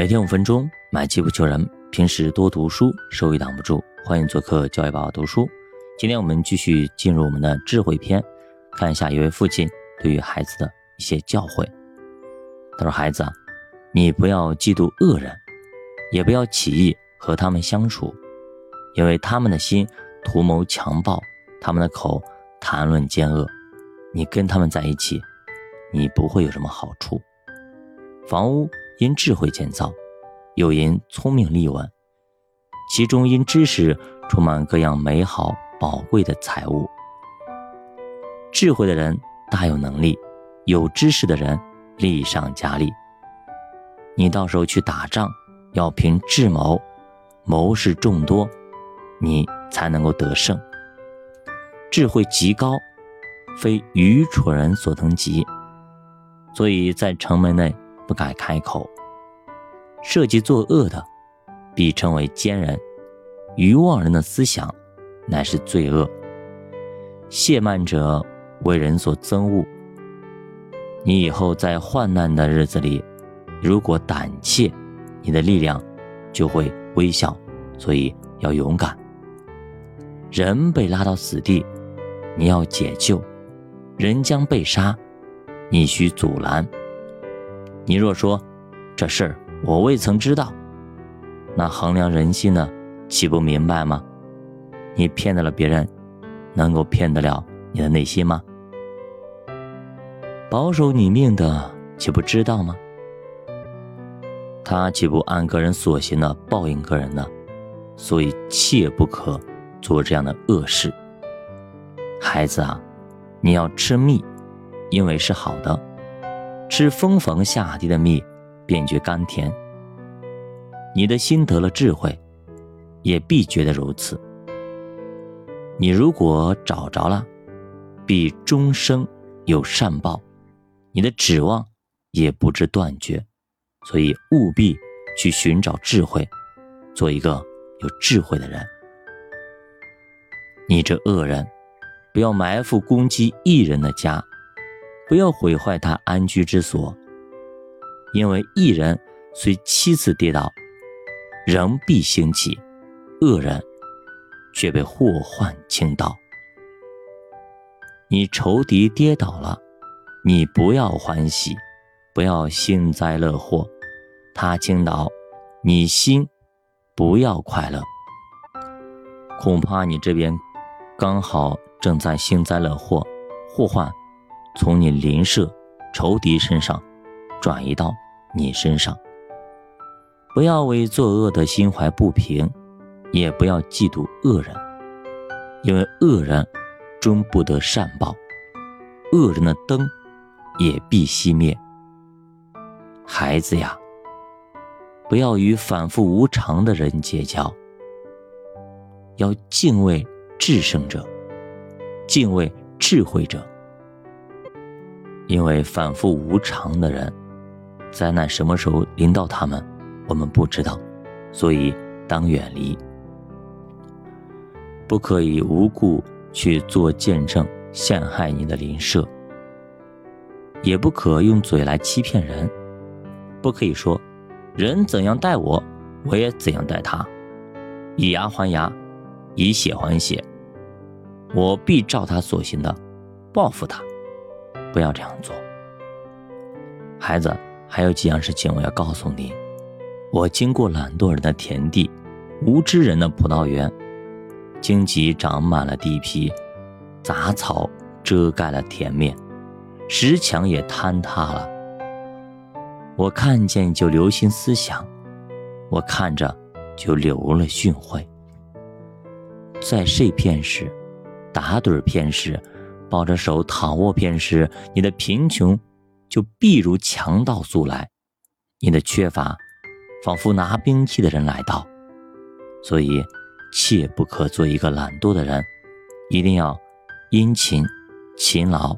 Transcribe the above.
每天五分钟，买机不求人。平时多读书，收益挡不住。欢迎做客教育宝宝读书。今天我们继续进入我们的智慧篇，看一下一位父亲对于孩子的一些教诲。他说：“孩子，你不要嫉妒恶人，也不要起意和他们相处，因为他们的心图谋强暴，他们的口谈论奸恶。你跟他们在一起，你不会有什么好处。房屋。”因智慧建造，又因聪明立稳，其中因知识充满各样美好宝贵的财物。智慧的人大有能力，有知识的人力上加力。你到时候去打仗，要凭智谋，谋士众多，你才能够得胜。智慧极高，非愚蠢人所能及，所以在城门内。不敢开口，涉及作恶的，必称为奸人；愚妄人的思想，乃是罪恶。懈慢者为人所憎恶。你以后在患难的日子里，如果胆怯，你的力量就会微小。所以要勇敢。人被拉到死地，你要解救；人将被杀，你需阻拦。你若说这事儿我未曾知道，那衡量人心呢，岂不明白吗？你骗得了别人，能够骗得了你的内心吗？保守你命的岂不知道吗？他岂不按个人所行的报应个人呢？所以切不可做这样的恶事。孩子啊，你要吃蜜，因为是好的。吃蜂房下地的蜜，便觉甘甜。你的心得了智慧，也必觉得如此。你如果找着了，必终生有善报，你的指望也不知断绝。所以务必去寻找智慧，做一个有智慧的人。你这恶人，不要埋伏攻击一人的家。不要毁坏他安居之所，因为一人虽七次跌倒，仍必兴起；恶人却被祸患倾倒。你仇敌跌倒了，你不要欢喜，不要幸灾乐祸；他倾倒，你心不要快乐。恐怕你这边刚好正在幸灾乐祸，祸患。从你邻舍、仇敌身上转移到你身上，不要为作恶的心怀不平，也不要嫉妒恶人，因为恶人终不得善报，恶人的灯也必熄灭。孩子呀，不要与反复无常的人结交，要敬畏至圣者，敬畏智慧者。因为反复无常的人，灾难什么时候临到他们，我们不知道，所以当远离。不可以无故去做见证，陷害你的邻舍；也不可用嘴来欺骗人。不可以说，人怎样待我，我也怎样待他，以牙还牙，以血还血，我必照他所行的报复他。不要这样做，孩子。还有几样事情我要告诉你：我经过懒惰人的田地，无知人的葡萄园，荆棘长满了地皮，杂草遮盖了田面，石墙也坍塌了。我看见就留心思想，我看着就留了训诲。在睡片时，打盹片时。抱着手躺卧片时，你的贫穷就必如强盗速来；你的缺乏，仿佛拿兵器的人来到。所以，切不可做一个懒惰的人，一定要殷勤、勤劳、